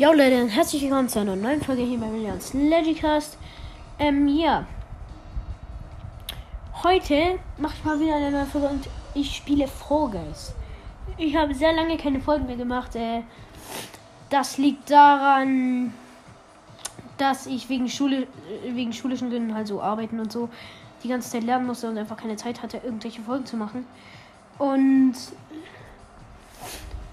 Ja Leute, herzlich willkommen zu einer neuen Folge hier bei Millions Legicast. Ähm, ja. Heute mache ich mal wieder eine neue Folge und ich spiele Fall. Ich habe sehr lange keine Folgen mehr gemacht. Äh, das liegt daran, dass ich wegen Schule, äh, wegen schulischen Gründen halt so arbeiten und so die ganze Zeit lernen musste und einfach keine Zeit hatte, irgendwelche Folgen zu machen. Und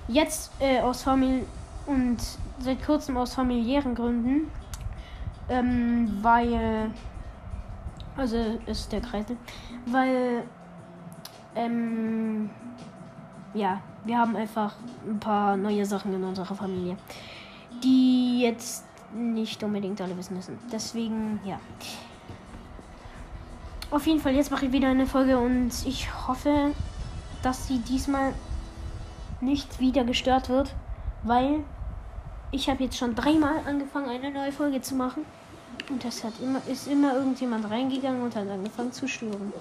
jetzt äh, aus Familie und seit kurzem aus familiären Gründen, ähm, weil also ist der Kreisel, weil ähm, ja, wir haben einfach ein paar neue Sachen in unserer Familie, die jetzt nicht unbedingt alle wissen müssen. Deswegen, ja. Auf jeden Fall, jetzt mache ich wieder eine Folge und ich hoffe, dass sie diesmal nicht wieder gestört wird, weil ich habe jetzt schon dreimal angefangen, eine neue Folge zu machen. Und das hat immer, ist immer irgendjemand reingegangen und hat angefangen zu stören.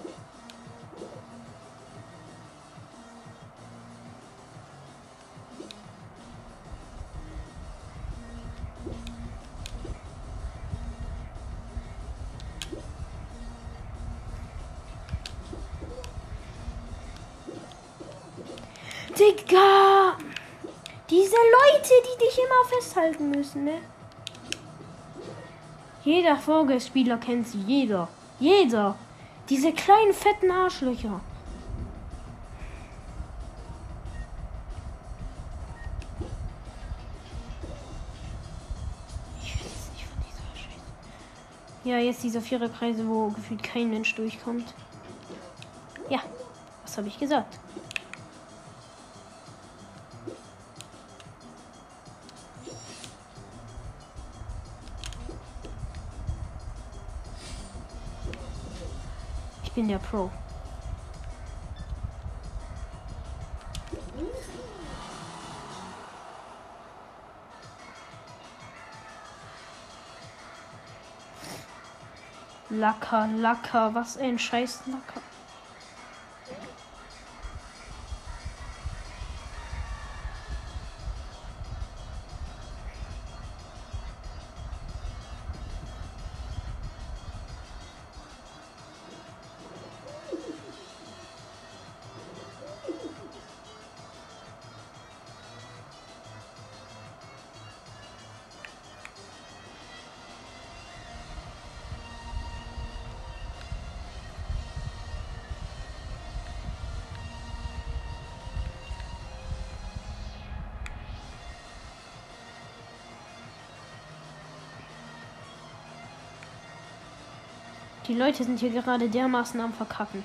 Festhalten müssen, ne? Jeder Vogelspieler kennt sie, jeder. Jeder. Diese kleinen fetten Arschlöcher. Ja, jetzt dieser Viererkreise, wo gefühlt kein Mensch durchkommt. Ja, was habe ich gesagt? Bin der Pro. Lacker, Lacker, was ein scheiß Lacker. Die Leute sind hier gerade dermaßen am Verkacken.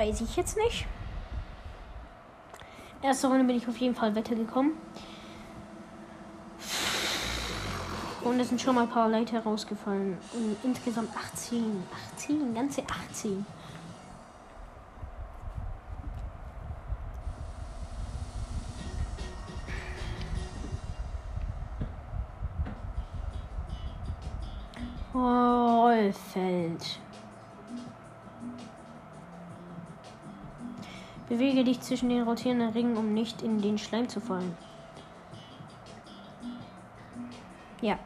Weiß ich jetzt nicht. Erste Runde bin ich auf jeden Fall weitergekommen. Und es sind schon mal ein paar Leute herausgefallen. Und insgesamt 18. 18, ganze 18. Rollfeld. Bewege dich zwischen den rotierenden Ringen, um nicht in den Schleim zu fallen. Ja.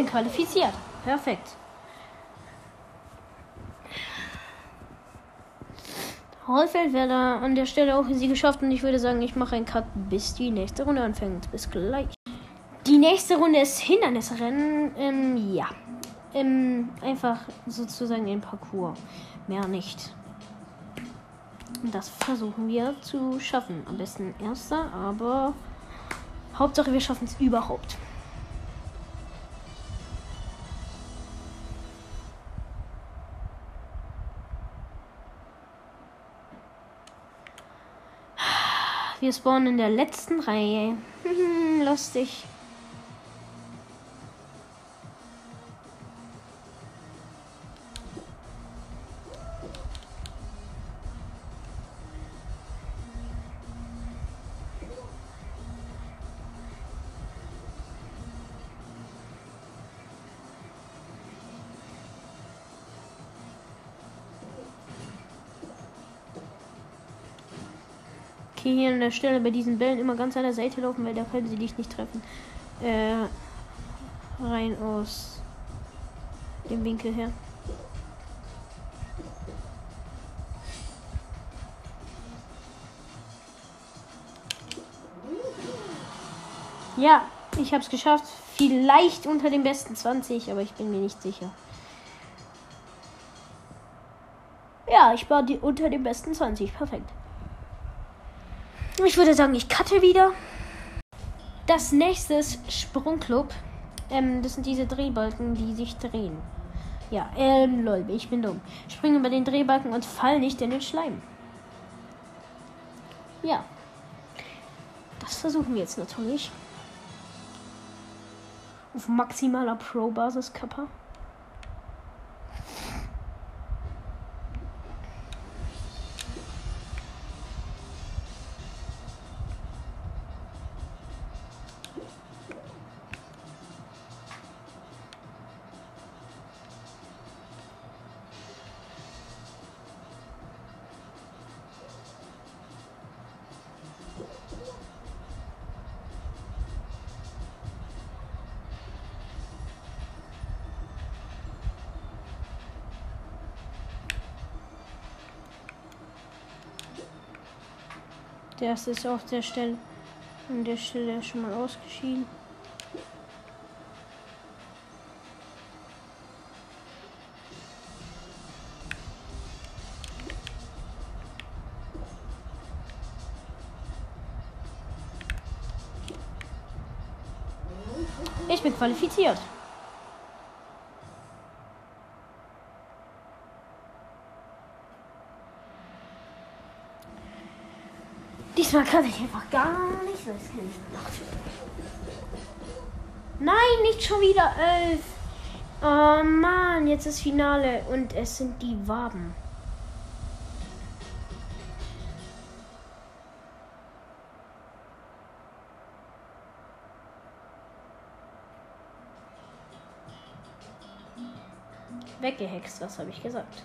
Bin qualifiziert. Perfekt. Hollfeld wäre da an der Stelle auch sie geschafft und ich würde sagen, ich mache einen Cut, bis die nächste Runde anfängt. Bis gleich. Die nächste Runde ist Hindernisrennen. Ähm, ja. Ähm, einfach sozusagen ein Parcours. Mehr nicht. Das versuchen wir zu schaffen. Am besten erster, aber Hauptsache wir schaffen es überhaupt. Wir spawnen in der letzten Reihe. Lustig. Okay, hier an der Stelle bei diesen Bällen immer ganz an der Seite laufen, weil da können sie dich nicht treffen. Äh, rein aus dem Winkel her. Ja, ich habe es geschafft. Vielleicht unter den besten 20, aber ich bin mir nicht sicher. Ja, ich war die, unter den besten 20. Perfekt. Ich würde sagen, ich cutte wieder. Das nächste ist Sprungclub. Ähm, das sind diese Drehbalken, die sich drehen. Ja, ähm, lol, ich bin dumm. Springe über den Drehbalken und fall nicht in den Schleim. Ja. Das versuchen wir jetzt natürlich. Auf maximaler Pro-Basis, Der ist auf der Stelle an der Stelle schon mal ausgeschieden. Ich bin qualifiziert. Diesmal kann ich einfach gar nicht. Das Nein, nicht schon wieder elf. Oh Mann, jetzt ist Finale und es sind die Waben. Weggehext, was habe ich gesagt?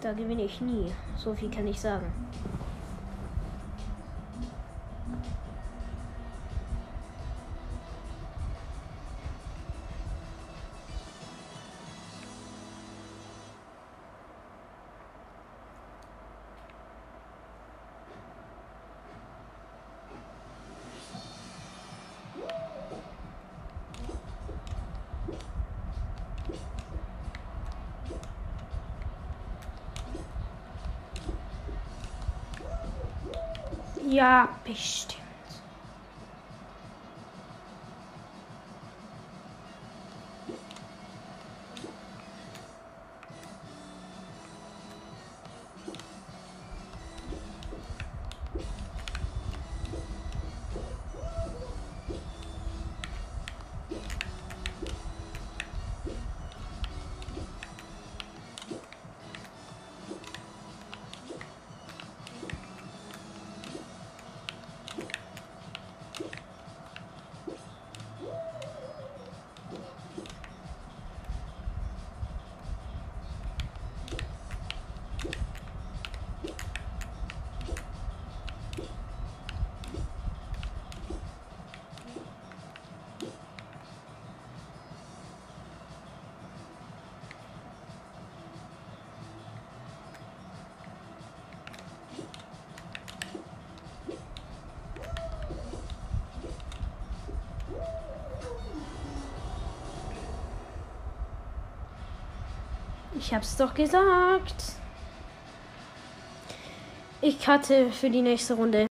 Da gewinne ich nie. So viel kann ich sagen. Ja, bestimmt. Ich hab's doch gesagt. Ich hatte für die nächste Runde.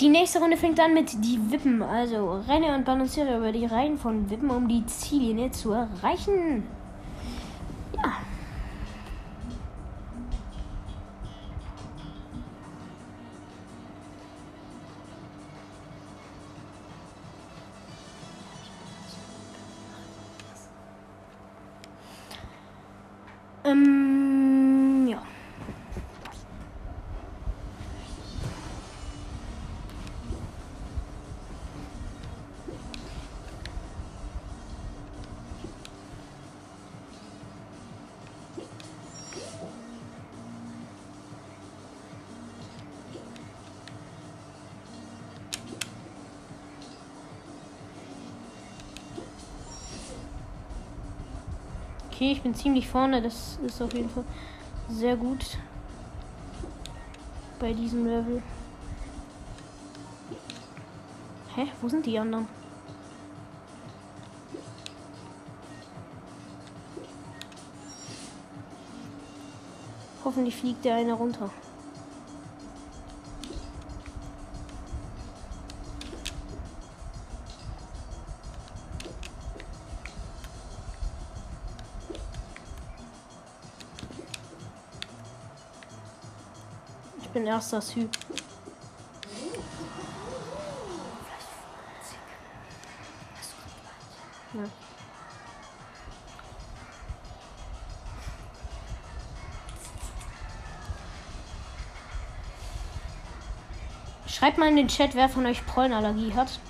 Die nächste Runde fängt an mit die Wippen. Also renne und balanciere über die Reihen von Wippen, um die Ziellinie zu erreichen. Okay, ich bin ziemlich vorne. Das ist auf jeden Fall sehr gut bei diesem Level. Hä? Wo sind die anderen? Hoffentlich fliegt der eine runter. Bin erster Typ. Schreibt mal in den Chat, wer von euch Pollenallergie hat.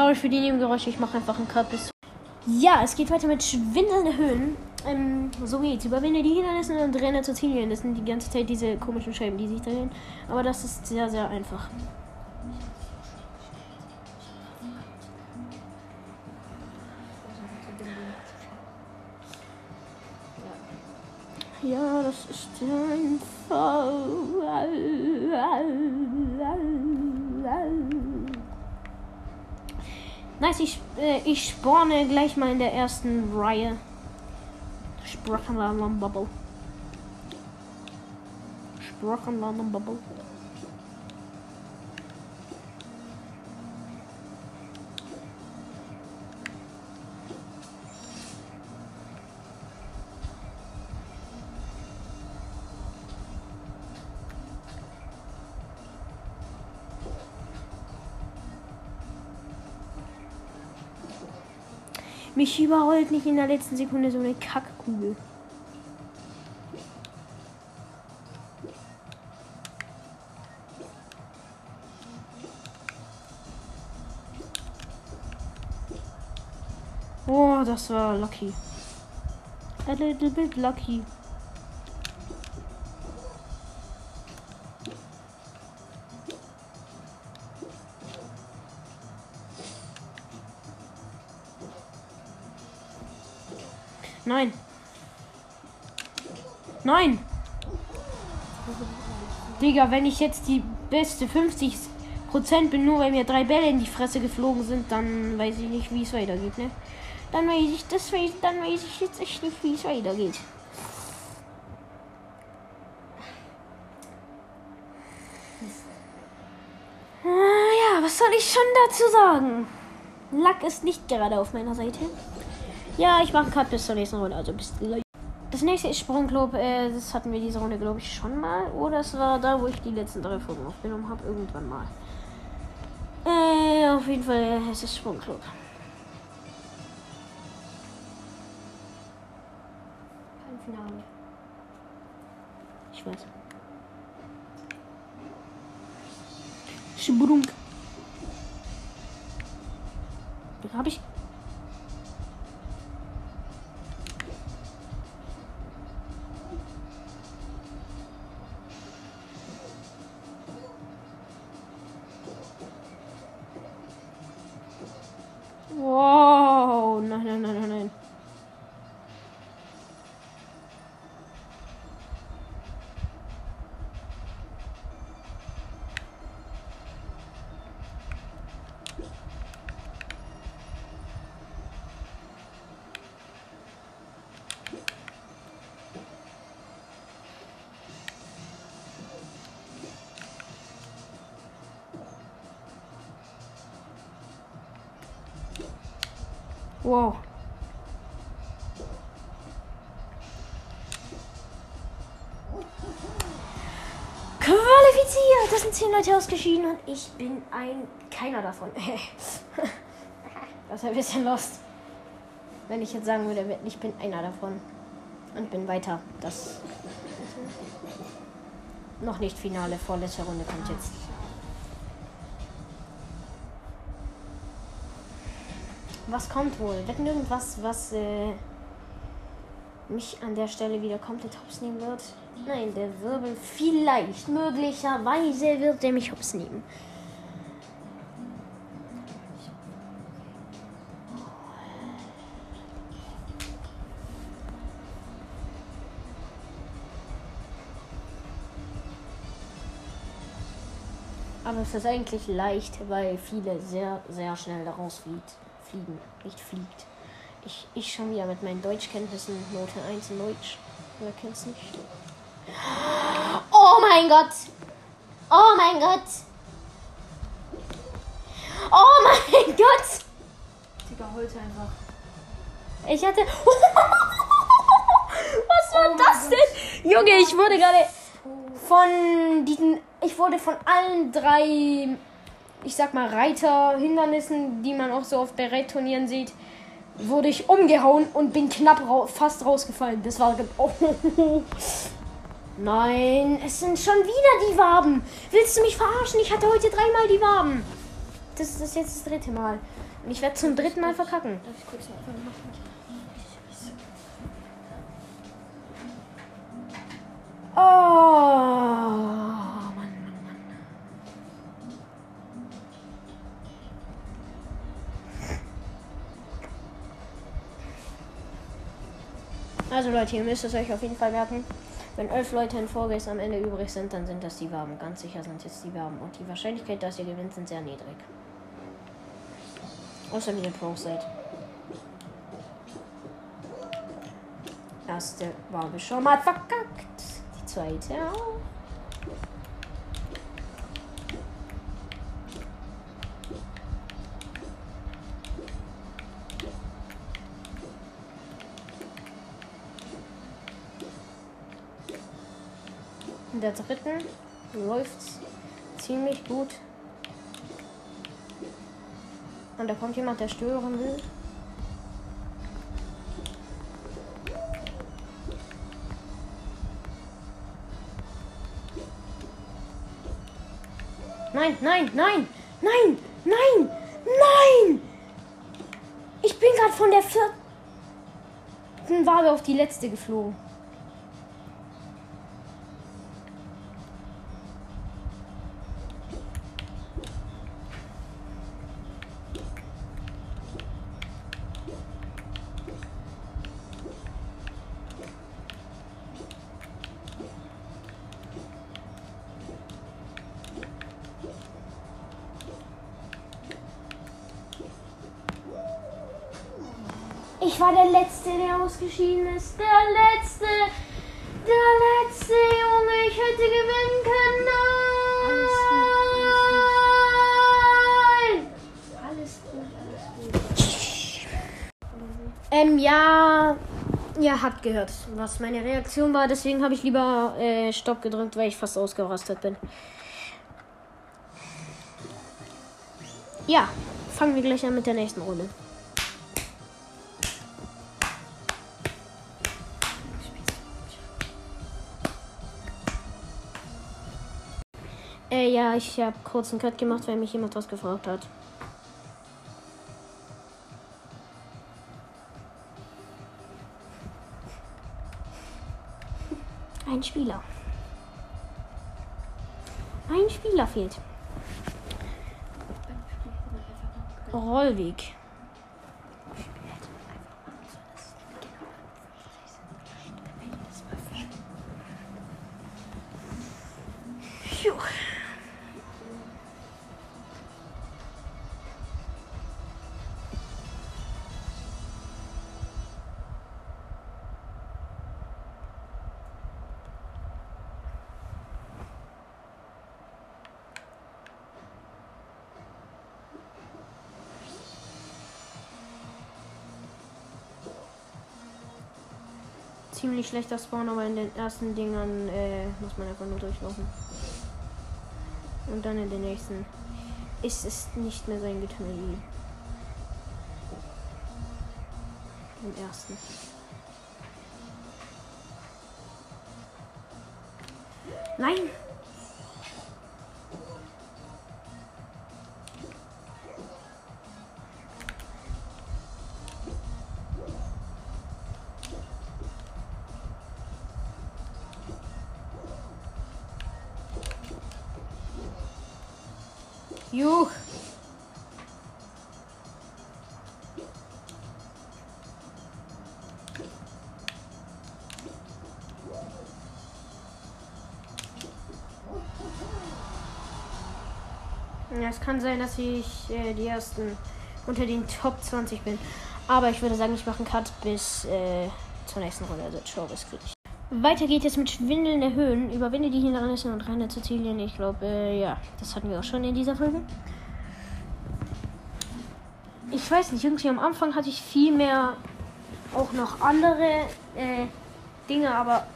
Sorry für die Nebengeräusche, ich mache einfach einen Cut. Ja, es geht weiter mit schwindelnden Höhen. Ähm, so geht's. Überwinde die Hindernisse und renne zur Ziellinie. Das sind die ganze Zeit diese komischen Scheiben, die sich drehen. Aber das ist sehr, sehr einfach. Ja, das ist einfach. Nice, ich, äh, ich spawne gleich mal in der ersten Reihe. Sprachenladen Bubble. Sprachenladen Bubble. Mich überrollt nicht in der letzten Sekunde so eine Kackkugel. Oh, das war lucky. A little bit lucky. Nein. Digga, wenn ich jetzt die beste 50 Prozent bin, nur weil mir drei Bälle in die Fresse geflogen sind, dann weiß ich nicht, wie es weitergeht, ne? Dann weiß ich, das weiß, dann weiß ich jetzt echt nicht, wie es weitergeht. Ah, ja, was soll ich schon dazu sagen? Lack ist nicht gerade auf meiner Seite. Ja, ich mache Cut bis zur nächsten Runde, also bis gleich. Das nächste ist Sprungclub. Äh, das hatten wir diese Runde, glaube ich, schon mal. Oder es war da, wo ich die letzten drei Folgen aufgenommen habe. Irgendwann mal. Äh, auf jeden Fall, äh, es ist Sprungclub. Kein Finale. Ich weiß. Sprung. Habe ich. 哇 Wow. Qualifiziert! Das sind zehn Leute ausgeschieden und ich bin ein keiner davon. das ist ein bisschen lost. Wenn ich jetzt sagen würde, ich bin einer davon. Und bin weiter. Das noch nicht Finale, vorletzte Runde kommt jetzt. Was kommt wohl? Wetten irgendwas, was äh, mich an der Stelle wieder komplett hops nehmen wird? Nein, der Wirbel vielleicht, möglicherweise wird er mich hops nehmen. Aber es ist eigentlich leicht, weil viele sehr, sehr schnell daraus fliegt, fliegen. Nicht fliegt. Ich, ich schon wieder mit meinen Deutschkenntnissen Note 1 in Deutsch. Wer kennt's nicht? Oh mein Gott! Oh mein Gott! Oh mein Gott! Digga, heute einfach. Ich hatte. Was war Oh das Gott. denn? Junge, ich wurde gerade von diesen. Ich wurde von allen drei, ich sag mal, Reiterhindernissen, die man auch so oft bei Reitturnieren sieht, wurde ich umgehauen und bin knapp rau fast rausgefallen. Das war. Oh. Nein, es sind schon wieder die Waben. Willst du mich verarschen? Ich hatte heute dreimal die Waben. Das ist jetzt das dritte Mal. Und ich werde zum dritten Mal verkacken. Darf ich kurz? Oh, Also Leute, ihr müsst es euch auf jeden Fall merken. Wenn elf Leute in Vorgays am Ende übrig sind, dann sind das die Waben. Ganz sicher sind jetzt die Waben. Und die Wahrscheinlichkeit, dass ihr gewinnt, sind sehr niedrig. Außer wenn ihr Pros seid. Erste Wabe schon mal verkackt. Die zweite auch. In der dritten läuft's ziemlich gut. Und da kommt jemand, der stören will. Nein, nein, nein, nein, nein, nein! Ich bin gerade von der vierten Wabe auf die letzte geflogen. Ausgeschieden ist. Der Letzte. Der Letzte, Junge. Ich hätte gewinnen können. Nein! Alles gut, alles gut. Ähm, ja. Ja, hat gehört, was meine Reaktion war. Deswegen habe ich lieber äh, Stopp gedrückt, weil ich fast ausgerastet bin. Ja, fangen wir gleich an mit der nächsten Runde. Äh, ja, ich habe kurz einen Cut gemacht, weil mich jemand was gefragt hat. Ein Spieler. Ein Spieler fehlt. Rollweg. Ziemlich schlechter Spawn, aber in den ersten Dingern äh, muss man einfach nur durchlaufen. Und dann in den nächsten ist es nicht mehr sein Getümmel im ersten. Nein! Ja, es kann sein, dass ich äh, die ersten unter den Top 20 bin. Aber ich würde sagen, ich mache einen Cut bis äh, zur nächsten Runde. Also, ciao, bis gleich. Weiter geht es mit Schwindeln erhöhen. Überwinde die Hindernisse und renne zu Zielen. Ich glaube, äh, ja, das hatten wir auch schon in dieser Folge. Ich weiß nicht, irgendwie am Anfang hatte ich viel mehr auch noch andere äh, Dinge, aber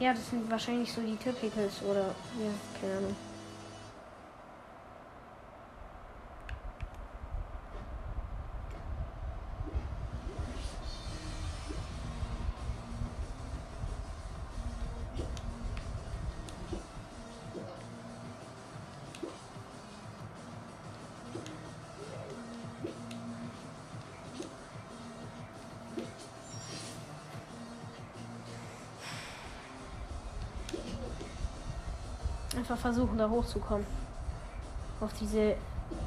ja, das sind wahrscheinlich so die Typicals oder ja, keine Ahnung. Einfach versuchen, da hochzukommen. Auf diese.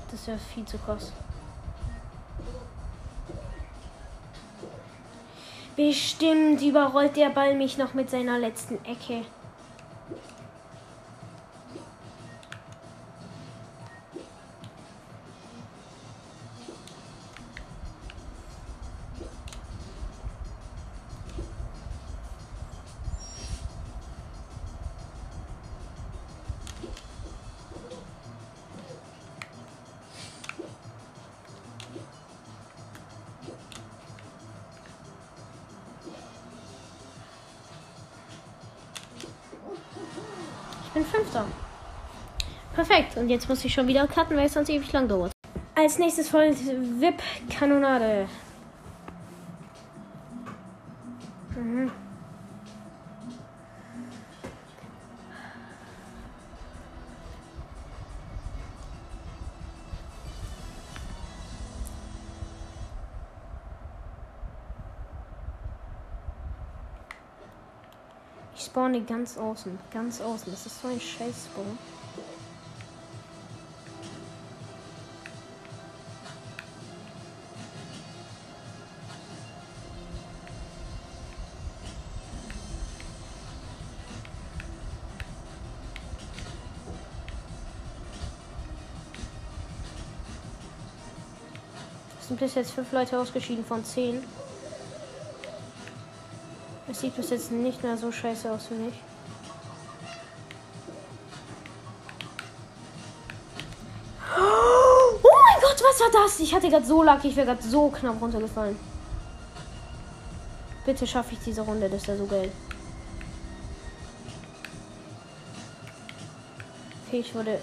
Das wäre viel zu krass. Bestimmt überrollt der Ball mich noch mit seiner letzten Ecke. Und jetzt muss ich schon wieder cutten, weil es sonst ewig lang dauert. Als nächstes folgt VIP-Kanonade. Mhm. Ich spawne ganz außen. Ganz außen. Das ist so ein Scheiß-Spawn. Sind bis jetzt fünf Leute ausgeschieden von zehn. Es sieht bis jetzt nicht mehr so scheiße aus, finde ich. Oh mein Gott, was war das? Ich hatte gerade so lucky, ich wäre gerade so knapp runtergefallen. Bitte schaffe ich diese Runde, das wäre so geil. Okay, ich wurde.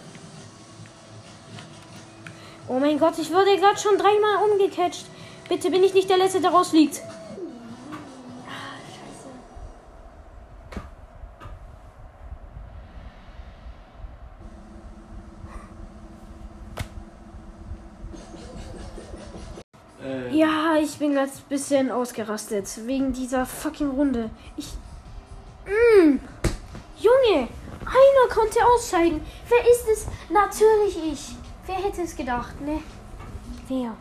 Oh mein Gott, ich wurde gerade schon dreimal umgecatcht. Bitte bin ich nicht der Letzte, der rausfliegt. Äh, Ja, ich bin gerade ein bisschen ausgerastet. Wegen dieser fucking Runde. Ich. Mm, Junge! Einer konnte ausscheiden. Wer ist es? Natürlich ich. Wer hätte es gedacht, ne? Wer?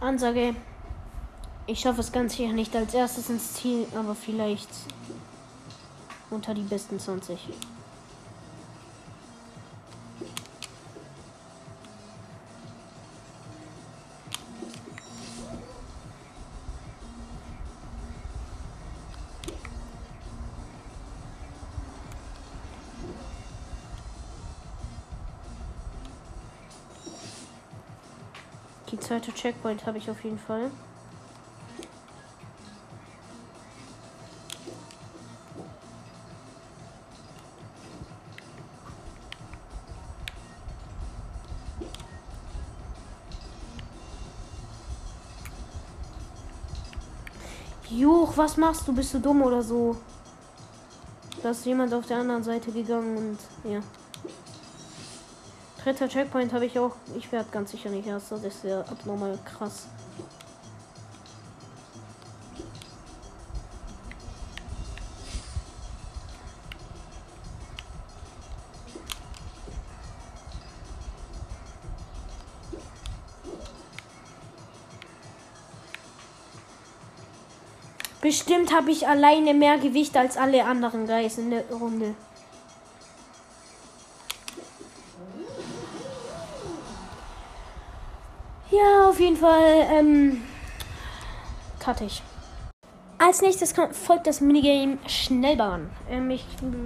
Ansage. Ich schaffe es ganz sicher nicht als erstes ins Ziel, aber vielleicht unter die besten 20. Die zweite Checkpoint habe ich auf jeden Fall. Machst du? Bist du dumm oder so? Da ist jemand auf der anderen Seite gegangen und ja. Dritter Checkpoint habe ich auch. Ich werde ganz sicher nicht erster. Das ist ja abnormal krass. Bestimmt habe ich alleine mehr Gewicht als alle anderen Guys in der Runde. Ja, auf jeden Fall ähm, cut ich. Als nächstes kommt, folgt das Minigame Schnellbahn. Ähm, ich,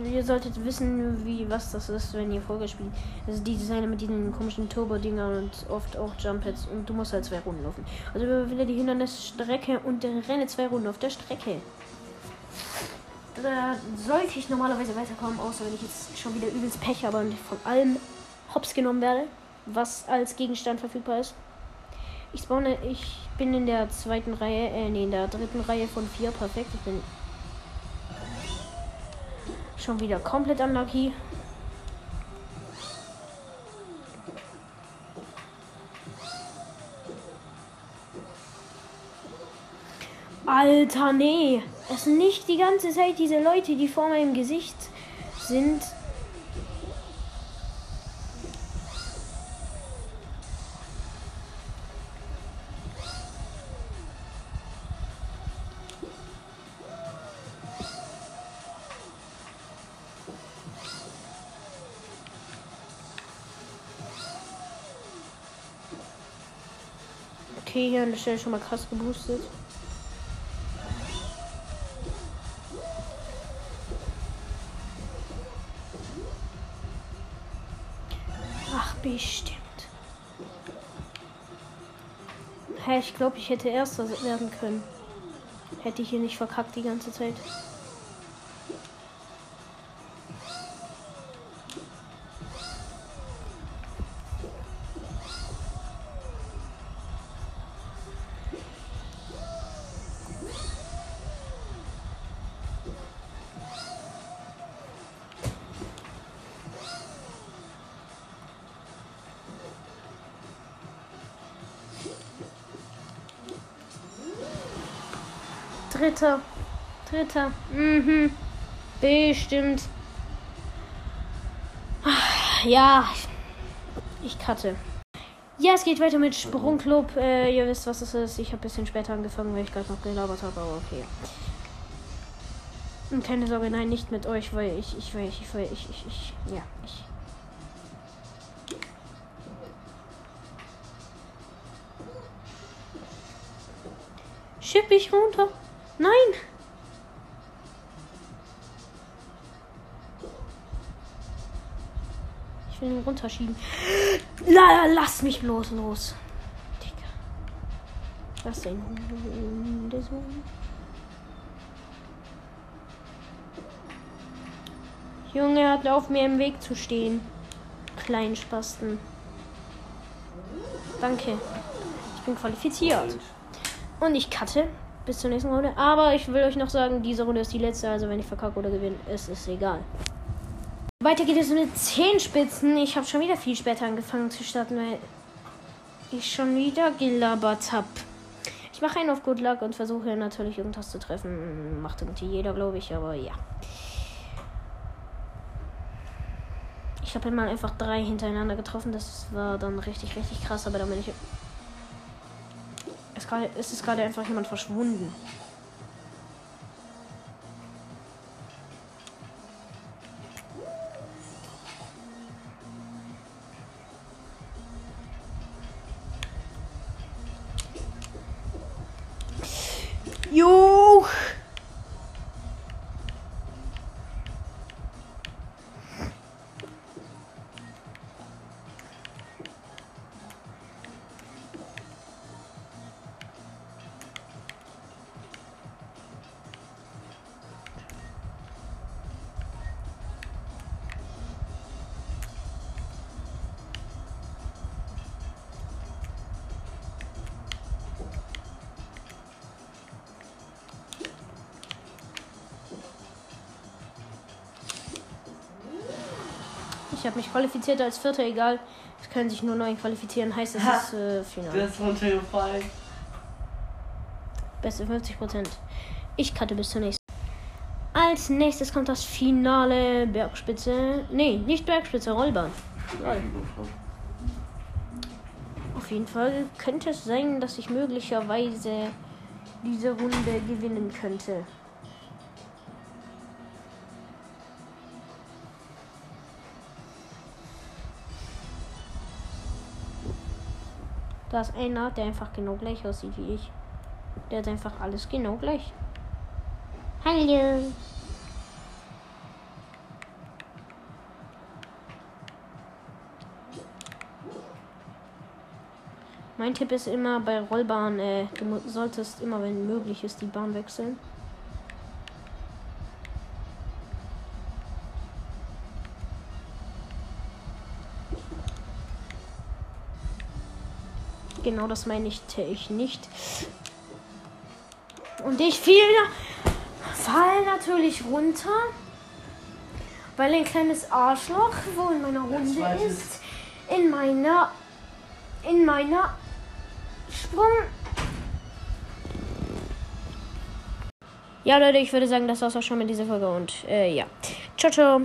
ihr solltet wissen, wie was das ist, wenn ihr Folge spielt. Also die Designer mit diesen komischen Turbo-Dingern und oft auch Jump-Pads. Und du musst halt zwei Runden laufen. Also wieder die Hindernisstrecke und renne zwei Runden auf der Strecke. Da sollte ich normalerweise weiterkommen, außer wenn ich jetzt schon wieder übelst Pech habe und von allem hops genommen werde, was als Gegenstand verfügbar ist. Ich spawne, ich bin in der zweiten Reihe, äh, nee, in der dritten Reihe von vier. Perfekt. Ich bin schon wieder komplett unlucky. Alter, nee. Es sind nicht die ganze Zeit diese Leute, die vor meinem Gesicht sind. Okay, hier an der Stelle schon mal krass geboostet. Ach, bestimmt. Hä, hey, ich glaube, ich hätte erster werden können. Hätte ich hier nicht verkackt die ganze Zeit. Dritter. Dritter. Mhm. Bestimmt. Ja. Ich cutte. Ja, es geht weiter mit Sprungclub. Äh, ihr wisst, was es ist. Ich habe ein bisschen später angefangen, weil ich gerade noch gelabert habe, aber okay. Und keine Sorge, nein, nicht mit euch, weil ich, ich, weil ich, ich, weil ich, ich, ich, ja, ich. Schipp ich runter? Nein! Ich will ihn runterschieben. La, lass mich bloß los. Digga. Was denn? Hundesohn? Junge, hat auf mir im Weg zu stehen. Kleinen Spasten. Danke. Ich bin qualifiziert. Und ich cutte bis zur nächsten Runde. Aber ich will euch noch sagen, diese Runde ist die letzte. Also wenn ich verkacke oder gewinne, ist es egal. Weiter geht es mit 10 Spitzen. Ich habe schon wieder viel später angefangen zu starten, weil ich schon wieder gelabert habe. Ich mache einen auf Good Luck und versuche natürlich irgendwas zu treffen. Macht irgendwie jeder, glaube ich, aber ja. Ich habe mal einfach drei hintereinander getroffen. Das war dann richtig, richtig krass, aber dann bin ich es, grade, es ist gerade einfach jemand verschwunden. Habe mich qualifiziert als Vierter, egal. Es können sich nur neun qualifizieren, heißt es ist äh, Finale. bist runtergefallen. Beste 50%. Ich cutte bis zur nächsten. Als nächstes kommt das Finale Bergspitze. Nee, nicht Bergspitze, Rollbahn. Lol. Auf jeden Fall könnte es sein, dass ich möglicherweise diese Runde gewinnen könnte. Da ist einer, der einfach genau gleich aussieht wie ich. Der hat einfach alles genau gleich. Hallo. Mein Tipp ist immer bei Rollbahn, äh, du solltest immer, wenn möglich ist, die Bahn wechseln. Genau das meine ich, ich nicht. Und ich fiel, fall natürlich runter, weil ein kleines Arschloch, wo in meiner Runde ist, in meiner, in meiner Sprung. Ja, Leute, ich würde sagen, das war's auch schon mit dieser Folge und äh, ja. Ciao, ciao.